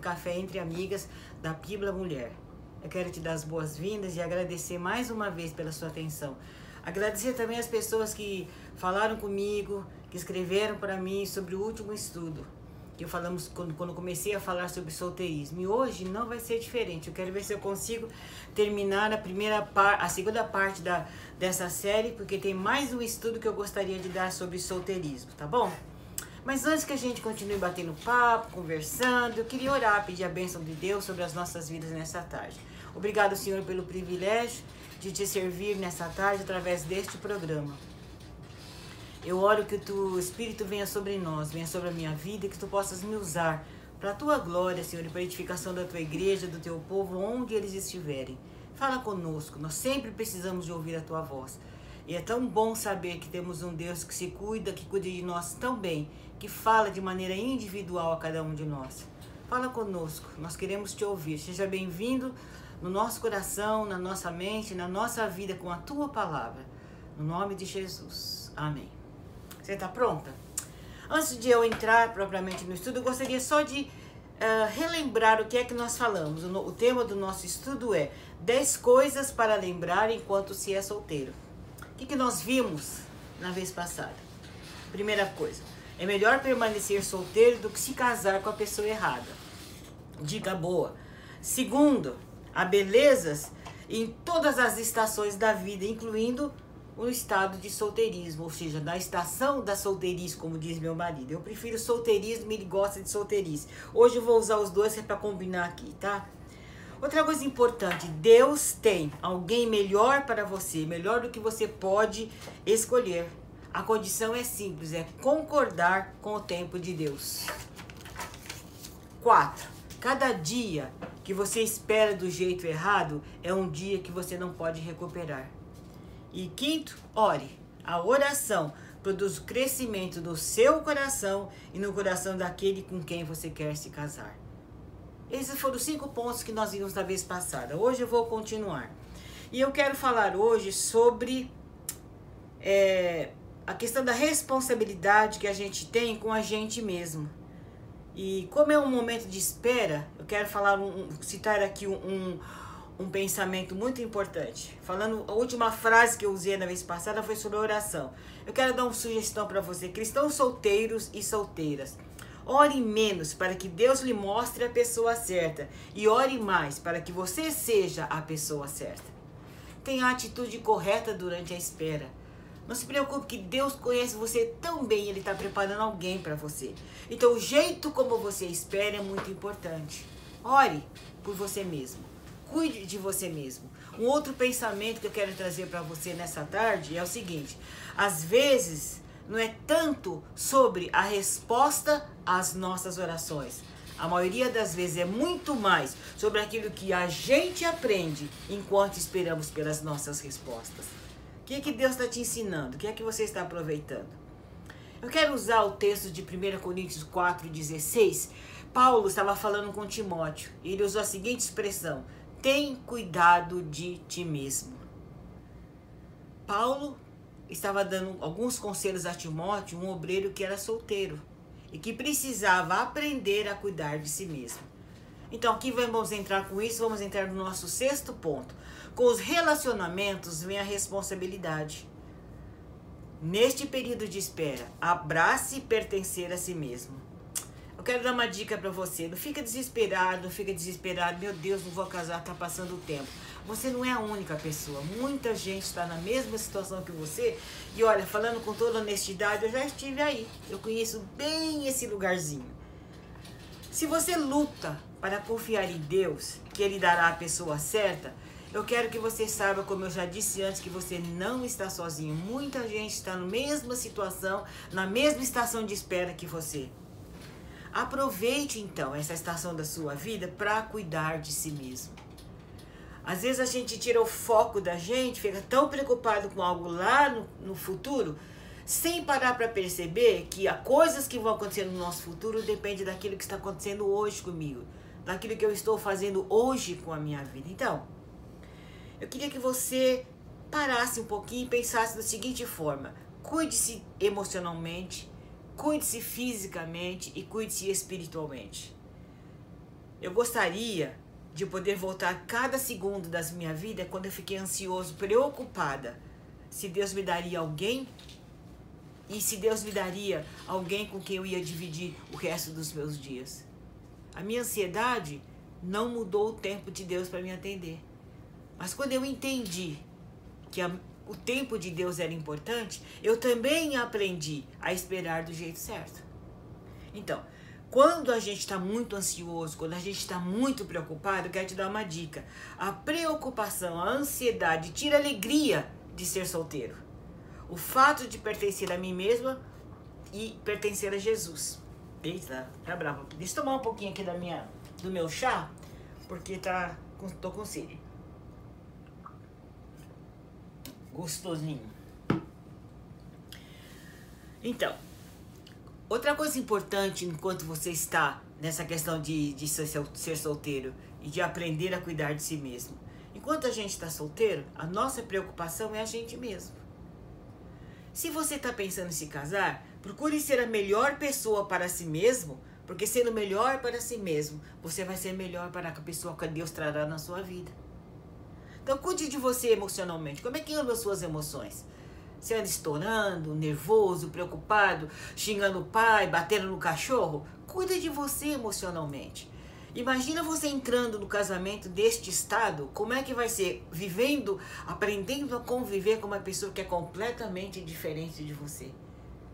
café entre amigas da Pibla Mulher. Eu quero te dar as boas-vindas e agradecer mais uma vez pela sua atenção. Agradecer também as pessoas que falaram comigo, que escreveram para mim sobre o último estudo que falamos quando, quando comecei a falar sobre solteirismo. E hoje não vai ser diferente. Eu quero ver se eu consigo terminar a primeira par, a segunda parte da, dessa série, porque tem mais um estudo que eu gostaria de dar sobre solteirismo, tá bom? Mas antes que a gente continue batendo papo, conversando, eu queria orar, pedir a bênção de Deus sobre as nossas vidas nessa tarde. Obrigado, Senhor, pelo privilégio de te servir nessa tarde através deste programa. Eu oro que o teu Espírito venha sobre nós, venha sobre a minha vida, que tu possas me usar para a tua glória, Senhor, e para a edificação da tua igreja, do teu povo, onde eles estiverem. Fala conosco, nós sempre precisamos de ouvir a tua voz. E é tão bom saber que temos um Deus que se cuida, que cuida de nós tão bem, que fala de maneira individual a cada um de nós. Fala conosco, nós queremos te ouvir. Seja bem-vindo no nosso coração, na nossa mente, na nossa vida com a tua palavra. No nome de Jesus. Amém. Você está pronta? Antes de eu entrar propriamente no estudo, eu gostaria só de uh, relembrar o que é que nós falamos. O, o tema do nosso estudo é 10 coisas para lembrar enquanto se é solteiro. O que, que nós vimos na vez passada? Primeira coisa, é melhor permanecer solteiro do que se casar com a pessoa errada. Dica boa. Segundo, há belezas em todas as estações da vida, incluindo o estado de solteirismo, ou seja, da estação da solteirice, como diz meu marido. Eu prefiro solteirismo, ele gosta de solteirice. Hoje eu vou usar os dois é para combinar aqui, tá? Outra coisa importante, Deus tem alguém melhor para você, melhor do que você pode escolher. A condição é simples, é concordar com o tempo de Deus. 4. Cada dia que você espera do jeito errado é um dia que você não pode recuperar. E quinto, ore. A oração produz o crescimento do seu coração e no coração daquele com quem você quer se casar. Esses foram os cinco pontos que nós vimos na vez passada. Hoje eu vou continuar. E eu quero falar hoje sobre é, a questão da responsabilidade que a gente tem com a gente mesmo. E como é um momento de espera, eu quero falar um, citar aqui um, um um pensamento muito importante. Falando, a última frase que eu usei na vez passada foi sobre oração. Eu quero dar uma sugestão para você, cristãos solteiros e solteiras. Ore menos para que Deus lhe mostre a pessoa certa e ore mais para que você seja a pessoa certa. Tenha a atitude correta durante a espera. Não se preocupe que Deus conhece você tão bem, Ele está preparando alguém para você. Então, o jeito como você espera é muito importante. Ore por você mesmo cuide de você mesmo. Um outro pensamento que eu quero trazer para você nessa tarde é o seguinte: às vezes não é tanto sobre a resposta às nossas orações. A maioria das vezes é muito mais sobre aquilo que a gente aprende enquanto esperamos pelas nossas respostas. Que, que Deus está te ensinando? O que é que você está aproveitando? Eu quero usar o texto de 1 Coríntios 4,16. Paulo estava falando com Timóteo e ele usou a seguinte expressão: tem cuidado de ti mesmo. Paulo estava dando alguns conselhos a Timóteo, um obreiro que era solteiro e que precisava aprender a cuidar de si mesmo. Então aqui vamos entrar com isso, vamos entrar no nosso sexto ponto. Com os relacionamentos vem a responsabilidade. Neste período de espera, abrace pertencer a si mesmo. Eu quero dar uma dica para você. Não fica desesperado, não fica desesperado. Meu Deus, não vou casar, tá passando o tempo. Você não é a única pessoa. Muita gente está na mesma situação que você. E olha, falando com toda honestidade, eu já estive aí. Eu conheço bem esse lugarzinho. Se você luta para confiar em Deus, que Ele dará a pessoa certa, eu quero que você saiba, como eu já disse antes, que você não está sozinho. Muita gente está na mesma situação, na mesma estação de espera que você. Aproveite então essa estação da sua vida para cuidar de si mesmo. Às vezes a gente tira o foco da gente, fica tão preocupado com algo lá no, no futuro, sem parar para perceber que as coisas que vão acontecer no nosso futuro dependem daquilo que está acontecendo hoje comigo, daquilo que eu estou fazendo hoje com a minha vida. Então, eu queria que você parasse um pouquinho e pensasse da seguinte forma: cuide-se emocionalmente, cuide-se fisicamente e cuide-se espiritualmente. Eu gostaria de poder voltar cada segundo das minha vida quando eu fiquei ansioso, preocupada, se Deus me daria alguém e se Deus me daria alguém com quem eu ia dividir o resto dos meus dias. A minha ansiedade não mudou o tempo de Deus para me atender. Mas quando eu entendi que a, o tempo de Deus era importante, eu também aprendi a esperar do jeito certo. Então, quando a gente está muito ansioso, quando a gente está muito preocupado, quero te dar uma dica. A preocupação, a ansiedade tira a alegria de ser solteiro. O fato de pertencer a mim mesma e pertencer a Jesus. Eita, tá brava. Deixa eu tomar um pouquinho aqui da minha, do meu chá, porque tá, tô com sede. Gostosinho. Então, Outra coisa importante enquanto você está nessa questão de, de ser solteiro e de aprender a cuidar de si mesmo. Enquanto a gente está solteiro, a nossa preocupação é a gente mesmo. Se você está pensando em se casar, procure ser a melhor pessoa para si mesmo, porque sendo melhor para si mesmo, você vai ser melhor para a pessoa que Deus trará na sua vida. Então, cuide de você emocionalmente. Como é que andam as suas emoções? Você anda estourando, nervoso, preocupado, xingando o pai, batendo no cachorro? Cuida de você emocionalmente. Imagina você entrando no casamento deste estado, como é que vai ser? Vivendo, aprendendo a conviver com uma pessoa que é completamente diferente de você.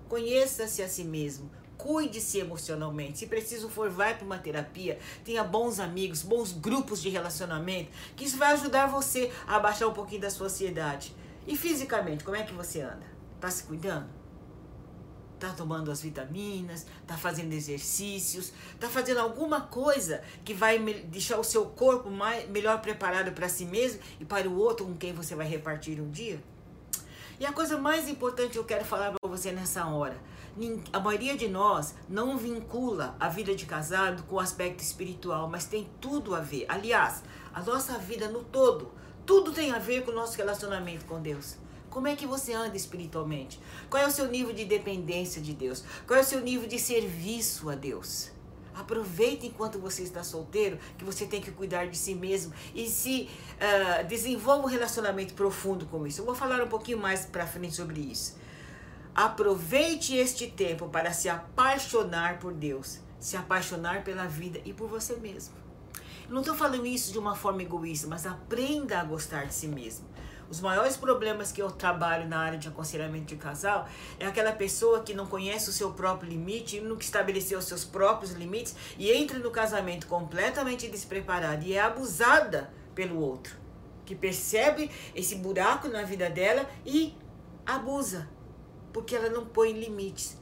Conheça-se a si mesmo, cuide-se emocionalmente. Se preciso for, vai para uma terapia, tenha bons amigos, bons grupos de relacionamento, que isso vai ajudar você a baixar um pouquinho da sua ansiedade. E fisicamente, como é que você anda? Tá se cuidando? Tá tomando as vitaminas, tá fazendo exercícios, tá fazendo alguma coisa que vai deixar o seu corpo mais, melhor preparado para si mesmo e para o outro com quem você vai repartir um dia? E a coisa mais importante que eu quero falar para você nessa hora, a maioria de nós não vincula a vida de casado com o aspecto espiritual, mas tem tudo a ver. Aliás, a nossa vida no todo tudo tem a ver com o nosso relacionamento com Deus. Como é que você anda espiritualmente? Qual é o seu nível de dependência de Deus? Qual é o seu nível de serviço a Deus? Aproveite enquanto você está solteiro, que você tem que cuidar de si mesmo e se uh, desenvolva um relacionamento profundo com isso. Eu vou falar um pouquinho mais para frente sobre isso. Aproveite este tempo para se apaixonar por Deus, se apaixonar pela vida e por você mesmo. Não estou falando isso de uma forma egoísta, mas aprenda a gostar de si mesmo. Os maiores problemas que eu trabalho na área de aconselhamento de casal é aquela pessoa que não conhece o seu próprio limite, nunca estabeleceu os seus próprios limites e entra no casamento completamente despreparada e é abusada pelo outro, que percebe esse buraco na vida dela e abusa, porque ela não põe limites.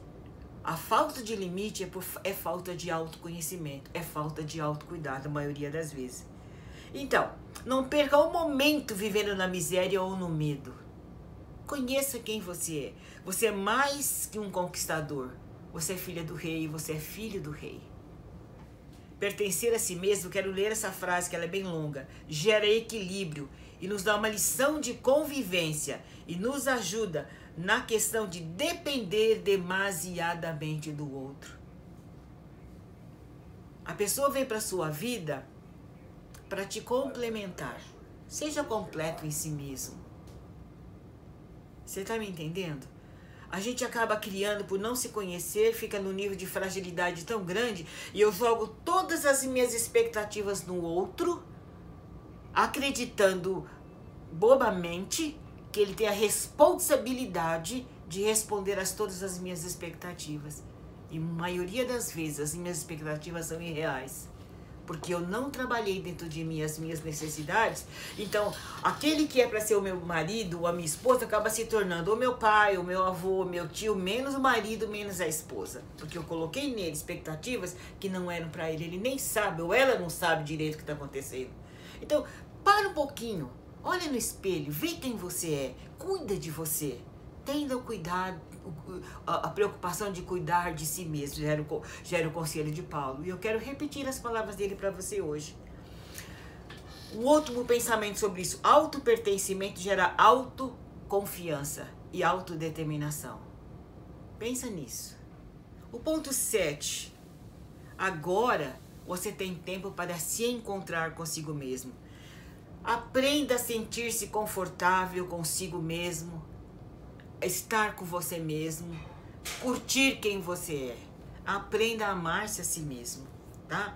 A falta de limite é, por, é falta de autoconhecimento, é falta de autocuidado, a maioria das vezes. Então, não perca um momento vivendo na miséria ou no medo. Conheça quem você é. Você é mais que um conquistador. Você é filha do rei, você é filho do rei. Pertencer a si mesmo, quero ler essa frase que ela é bem longa, gera equilíbrio e nos dá uma lição de convivência e nos ajuda na questão de depender demasiadamente do outro. A pessoa vem para sua vida para te complementar. Seja completo em si mesmo. Você está me entendendo? A gente acaba criando por não se conhecer, fica no nível de fragilidade tão grande e eu jogo todas as minhas expectativas no outro, acreditando bobamente que ele tem a responsabilidade de responder a todas as minhas expectativas. E maioria das vezes as minhas expectativas são irreais. Porque eu não trabalhei dentro de mim as minhas necessidades. Então, aquele que é para ser o meu marido ou a minha esposa acaba se tornando o meu pai, o meu avô, o meu tio, menos o marido, menos a esposa. Porque eu coloquei nele expectativas que não eram para ele. Ele nem sabe, ou ela não sabe direito o que está acontecendo. Então, para um pouquinho Olha no espelho, vê quem você é, cuida de você. Tenha o cuidado, a preocupação de cuidar de si mesmo, gera o, gera o conselho de Paulo. E eu quero repetir as palavras dele para você hoje. O outro pensamento sobre isso, auto-pertencimento gera autoconfiança e autodeterminação. Pensa nisso. O ponto 7. Agora você tem tempo para se encontrar consigo mesmo. Aprenda a sentir-se confortável consigo mesmo, estar com você mesmo, curtir quem você é. Aprenda a amar-se a si mesmo, tá?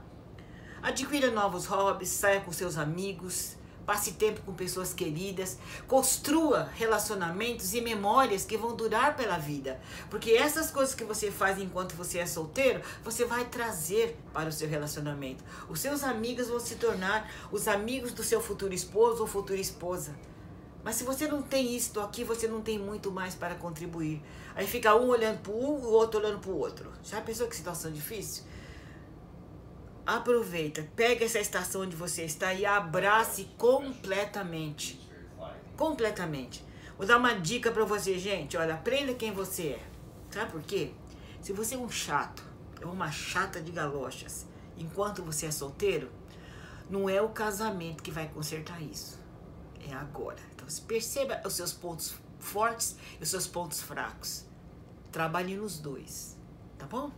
Adquira novos hobbies, saia com seus amigos, passe tempo com pessoas queridas, construa relacionamentos e memórias que vão durar pela vida. Porque essas coisas que você faz enquanto você é solteiro, você vai trazer para o seu relacionamento. Os seus amigos vão se tornar os amigos do seu futuro esposo ou futura esposa. Mas se você não tem isso aqui, você não tem muito mais para contribuir. Aí fica um olhando para um, o outro olhando para o outro. Já pensou que situação difícil? Aproveita, pega essa estação onde você está e abrace completamente. Completamente. Vou dar uma dica para você, gente. Olha, aprenda quem você é. Sabe por quê? Se você é um chato, é uma chata de galochas, enquanto você é solteiro, não é o casamento que vai consertar isso. É agora. Então, perceba os seus pontos fortes e os seus pontos fracos. Trabalhe nos dois. Tá bom?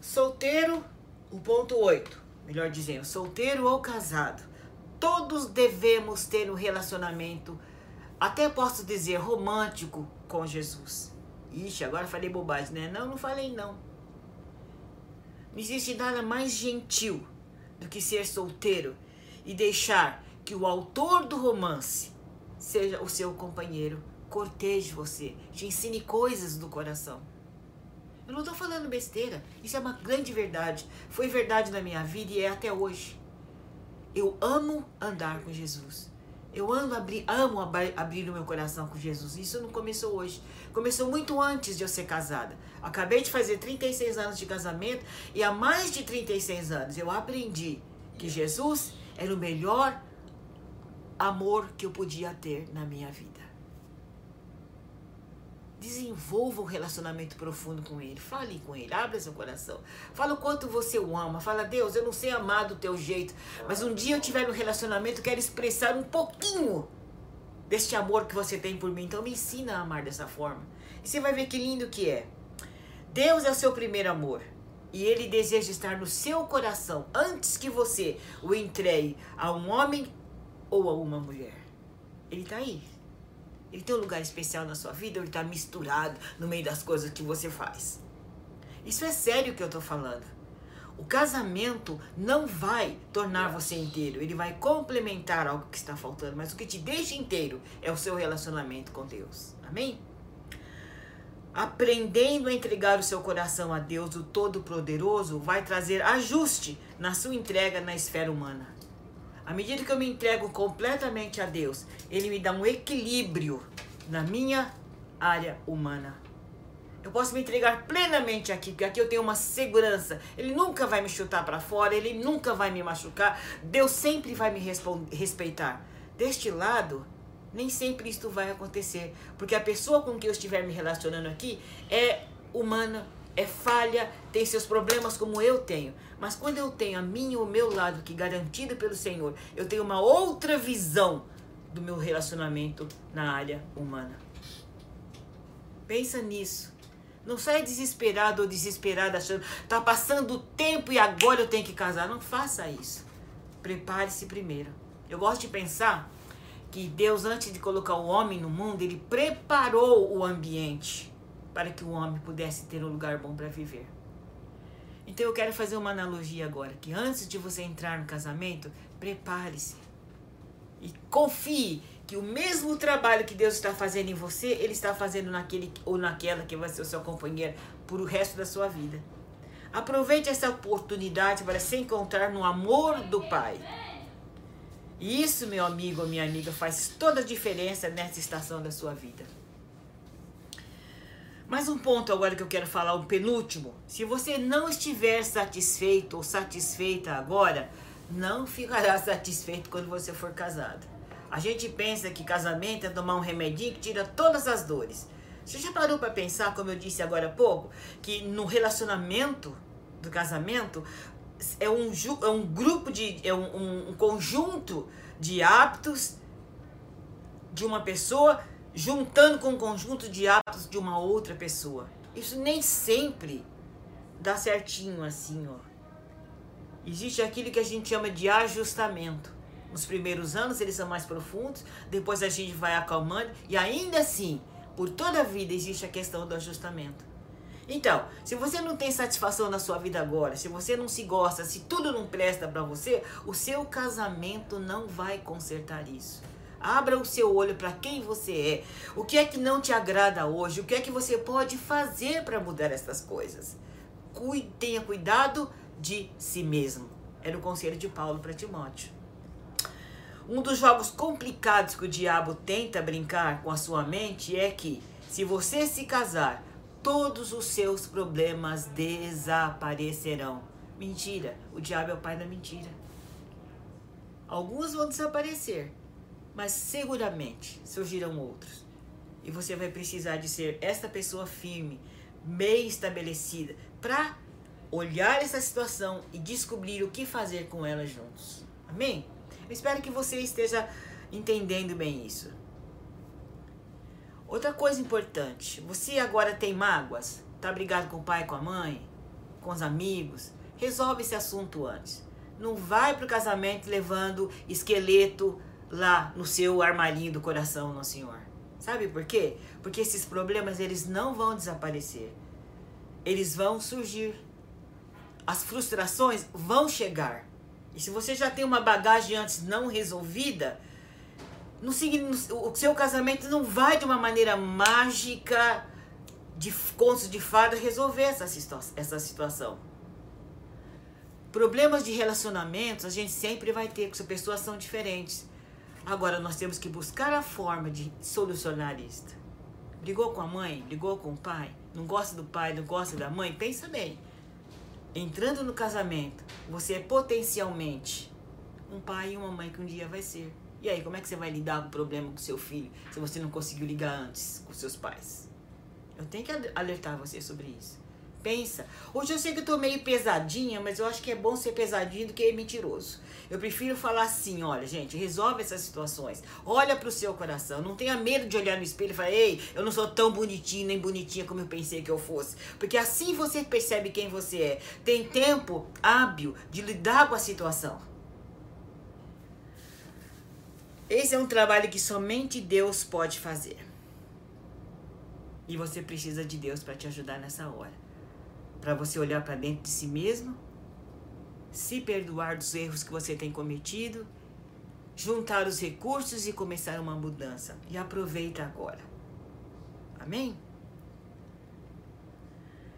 Solteiro, o ponto 8, melhor dizendo, solteiro ou casado. Todos devemos ter um relacionamento, até posso dizer, romântico com Jesus. Ixi, agora falei bobagem, né? Não, não falei não. Não existe nada mais gentil do que ser solteiro e deixar que o autor do romance seja o seu companheiro, corteje você, te ensine coisas do coração. Eu não estou falando besteira. Isso é uma grande verdade. Foi verdade na minha vida e é até hoje. Eu amo andar com Jesus. Eu amo abrir, amo abrir o meu coração com Jesus. Isso não começou hoje. Começou muito antes de eu ser casada. Acabei de fazer 36 anos de casamento e há mais de 36 anos eu aprendi que Jesus era o melhor amor que eu podia ter na minha vida. Desenvolva um relacionamento profundo com Ele. Fale com Ele, abra seu coração. Fala o quanto você o ama. Fala, Deus, eu não sei amar do teu jeito, mas um dia eu tiver um relacionamento, quero expressar um pouquinho deste amor que você tem por mim. Então me ensina a amar dessa forma. E você vai ver que lindo que é. Deus é o seu primeiro amor. E Ele deseja estar no seu coração antes que você o entregue a um homem ou a uma mulher. Ele está aí. Ele tem um lugar especial na sua vida ou ele está misturado no meio das coisas que você faz? Isso é sério que eu estou falando. O casamento não vai tornar você inteiro, ele vai complementar algo que está faltando, mas o que te deixa inteiro é o seu relacionamento com Deus. Amém? Aprendendo a entregar o seu coração a Deus, o Todo-Poderoso, vai trazer ajuste na sua entrega na esfera humana. À medida que eu me entrego completamente a Deus, Ele me dá um equilíbrio na minha área humana. Eu posso me entregar plenamente aqui, porque aqui eu tenho uma segurança. Ele nunca vai me chutar para fora, ele nunca vai me machucar. Deus sempre vai me respeitar. Deste lado, nem sempre isto vai acontecer, porque a pessoa com quem eu estiver me relacionando aqui é humana, é falha, tem seus problemas como eu tenho. Mas quando eu tenho a minha o meu lado que garantido pelo Senhor, eu tenho uma outra visão do meu relacionamento na área humana. Pensa nisso. Não saia desesperado ou desesperada achando tá passando o tempo e agora eu tenho que casar. Não faça isso. Prepare-se primeiro. Eu gosto de pensar que Deus, antes de colocar o homem no mundo, ele preparou o ambiente para que o homem pudesse ter um lugar bom para viver. Então eu quero fazer uma analogia agora, que antes de você entrar no casamento, prepare-se. E confie que o mesmo trabalho que Deus está fazendo em você, Ele está fazendo naquele ou naquela que vai ser o seu companheiro por o resto da sua vida. Aproveite essa oportunidade para se encontrar no amor do Pai. E isso, meu amigo ou minha amiga, faz toda a diferença nessa estação da sua vida. Mais um ponto agora que eu quero falar, um penúltimo. Se você não estiver satisfeito ou satisfeita agora, não ficará satisfeito quando você for casado. A gente pensa que casamento é tomar um remedinho que tira todas as dores. Você já parou para pensar, como eu disse agora há pouco, que no relacionamento do casamento é um, é um grupo de. é um, um conjunto de hábitos de uma pessoa juntando com um conjunto de hábitos de uma outra pessoa. Isso nem sempre dá certinho assim, ó. Existe aquilo que a gente chama de ajustamento. Nos primeiros anos eles são mais profundos, depois a gente vai acalmando e ainda assim, por toda a vida existe a questão do ajustamento. Então, se você não tem satisfação na sua vida agora, se você não se gosta, se tudo não presta para você, o seu casamento não vai consertar isso. Abra o seu olho para quem você é. O que é que não te agrada hoje? O que é que você pode fazer para mudar essas coisas? Cuide, tenha cuidado de si mesmo. Era o conselho de Paulo para Timóteo. Um dos jogos complicados que o diabo tenta brincar com a sua mente é que, se você se casar, todos os seus problemas desaparecerão. Mentira, o diabo é o pai da mentira. Alguns vão desaparecer, mas seguramente surgirão outros. E você vai precisar de ser esta pessoa firme, bem estabelecida, para olhar essa situação e descobrir o que fazer com ela juntos. Amém? Eu espero que você esteja entendendo bem isso. Outra coisa importante, você agora tem mágoas? Tá brigado com o pai, com a mãe, com os amigos? Resolve esse assunto antes. Não vai pro casamento levando esqueleto lá no seu armarinho do coração, não senhor. Sabe por quê? Porque esses problemas eles não vão desaparecer. Eles vão surgir. As frustrações vão chegar. E se você já tem uma bagagem antes não resolvida, no, o seu casamento não vai de uma maneira mágica de contos de fadas resolver essa, essa situação. Problemas de relacionamentos a gente sempre vai ter, porque pessoas são diferentes. Agora nós temos que buscar a forma de solucionar isso. Brigou com a mãe, brigou com o pai, não gosta do pai, não gosta da mãe, pensa bem. Entrando no casamento, você é potencialmente um pai e uma mãe que um dia vai ser. E aí, como é que você vai lidar com o problema com seu filho se você não conseguiu ligar antes com seus pais? Eu tenho que alertar você sobre isso. Pensa. Hoje eu sei que eu tô meio pesadinha, mas eu acho que é bom ser pesadinho do que mentiroso. Eu prefiro falar assim, olha, gente, resolve essas situações. Olha pro seu coração. Não tenha medo de olhar no espelho e falar, ei, eu não sou tão bonitinho nem bonitinha como eu pensei que eu fosse. Porque assim você percebe quem você é. Tem tempo hábil de lidar com a situação. Esse é um trabalho que somente Deus pode fazer. E você precisa de Deus para te ajudar nessa hora. Para você olhar para dentro de si mesmo, se perdoar dos erros que você tem cometido, juntar os recursos e começar uma mudança. E aproveita agora. Amém?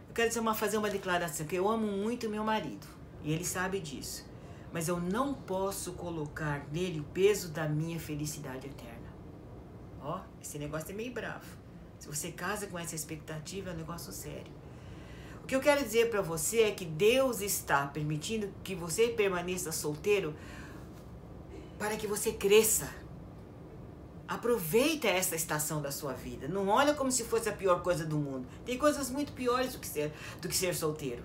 Eu quero fazer uma declaração que eu amo muito meu marido e ele sabe disso mas eu não posso colocar nele o peso da minha felicidade eterna. Ó, esse negócio é meio bravo. Se você casa com essa expectativa, é um negócio sério. O que eu quero dizer para você é que Deus está permitindo que você permaneça solteiro para que você cresça. Aproveita essa estação da sua vida. Não olha como se fosse a pior coisa do mundo. Tem coisas muito piores do que ser, do que ser solteiro.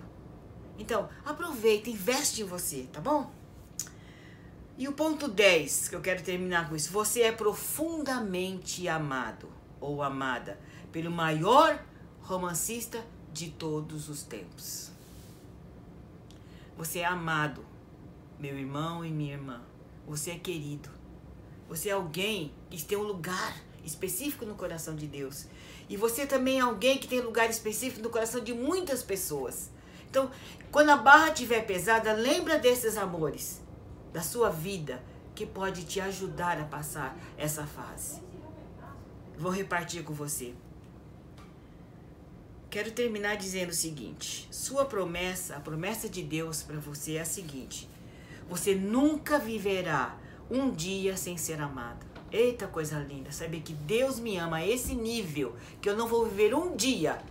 Então, aproveita, investe em você, tá bom? E o ponto 10, que eu quero terminar com isso. Você é profundamente amado ou amada pelo maior romancista de todos os tempos. Você é amado, meu irmão e minha irmã. Você é querido. Você é alguém que tem um lugar específico no coração de Deus. E você também é alguém que tem lugar específico no coração de muitas pessoas. Então, quando a barra estiver pesada, lembra desses amores da sua vida que pode te ajudar a passar essa fase. Vou repartir com você. Quero terminar dizendo o seguinte: sua promessa, a promessa de Deus para você é a seguinte: você nunca viverá um dia sem ser amado. Eita coisa linda, saber que Deus me ama a esse nível que eu não vou viver um dia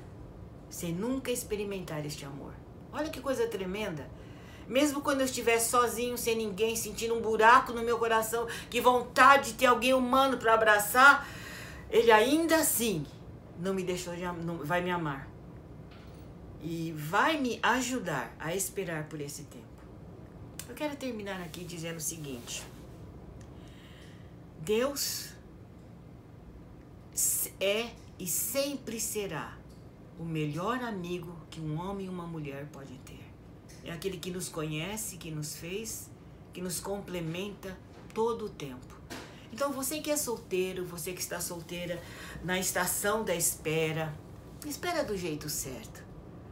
sem nunca experimentar este amor. Olha que coisa tremenda. Mesmo quando eu estiver sozinho, sem ninguém, sentindo um buraco no meu coração, que vontade de ter alguém humano para abraçar, ele ainda assim não me deixou de não, vai me amar. E vai me ajudar a esperar por esse tempo. Eu quero terminar aqui dizendo o seguinte: Deus é e sempre será o melhor amigo que um homem e uma mulher podem ter. É aquele que nos conhece, que nos fez, que nos complementa todo o tempo. Então, você que é solteiro, você que está solteira na estação da espera, espera do jeito certo.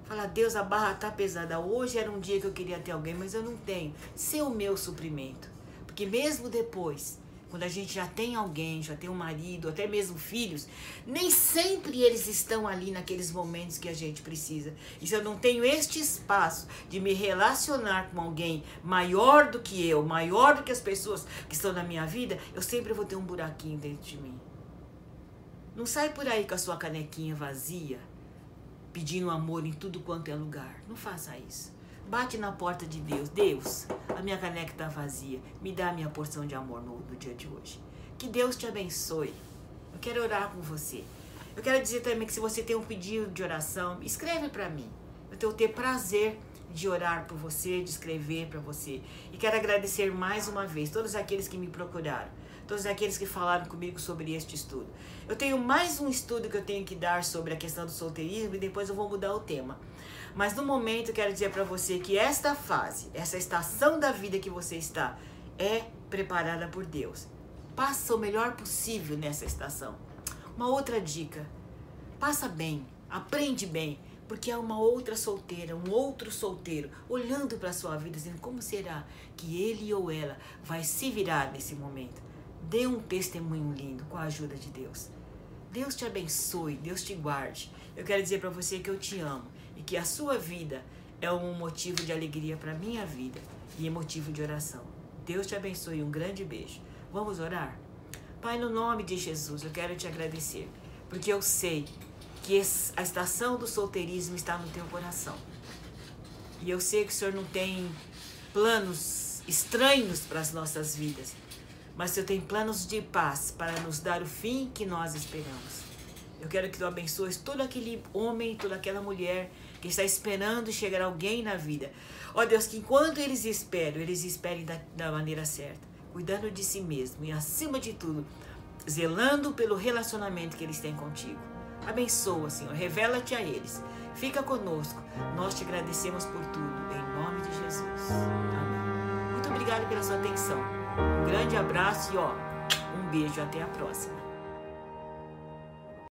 Fala, Deus, a barra tá pesada. Hoje era um dia que eu queria ter alguém, mas eu não tenho. Ser o meu suprimento. Porque mesmo depois, quando a gente já tem alguém, já tem um marido, até mesmo filhos, nem sempre eles estão ali naqueles momentos que a gente precisa. E se eu não tenho este espaço de me relacionar com alguém maior do que eu, maior do que as pessoas que estão na minha vida, eu sempre vou ter um buraquinho dentro de mim. Não sai por aí com a sua canequinha vazia, pedindo amor em tudo quanto é lugar. Não faça isso. Bate na porta de Deus. Deus, a minha caneca está vazia. Me dá a minha porção de amor no, no dia de hoje. Que Deus te abençoe. Eu quero orar com você. Eu quero dizer também que se você tem um pedido de oração, escreve para mim. Eu tenho ter prazer de orar por você, de escrever para você. E quero agradecer mais uma vez todos aqueles que me procuraram, todos aqueles que falaram comigo sobre este estudo. Eu tenho mais um estudo que eu tenho que dar sobre a questão do solteirismo e depois eu vou mudar o tema. Mas no momento eu quero dizer para você que esta fase, essa estação da vida que você está, é preparada por Deus. Passa o melhor possível nessa estação. Uma outra dica: passa bem, aprende bem, porque é uma outra solteira, um outro solteiro olhando para a sua vida, dizendo como será que ele ou ela vai se virar nesse momento. Dê um testemunho lindo com a ajuda de Deus. Deus te abençoe, Deus te guarde. Eu quero dizer para você que eu te amo e que a sua vida é um motivo de alegria para minha vida e é motivo de oração. Deus te abençoe. Um grande beijo. Vamos orar? Pai, no nome de Jesus, eu quero te agradecer, porque eu sei que a estação do solteirismo está no teu coração. E eu sei que o Senhor não tem planos estranhos para as nossas vidas, mas o Senhor tem planos de paz para nos dar o fim que nós esperamos. Eu quero que tu abençoes todo aquele homem, toda aquela mulher que está esperando chegar alguém na vida. Ó Deus, que enquanto eles esperam, eles esperem da, da maneira certa, cuidando de si mesmo e, acima de tudo, zelando pelo relacionamento que eles têm contigo. Abençoa, Senhor, revela-te a eles. Fica conosco. Nós te agradecemos por tudo, em nome de Jesus. Amém. Muito obrigado pela sua atenção. Um grande abraço e ó, um beijo até a próxima.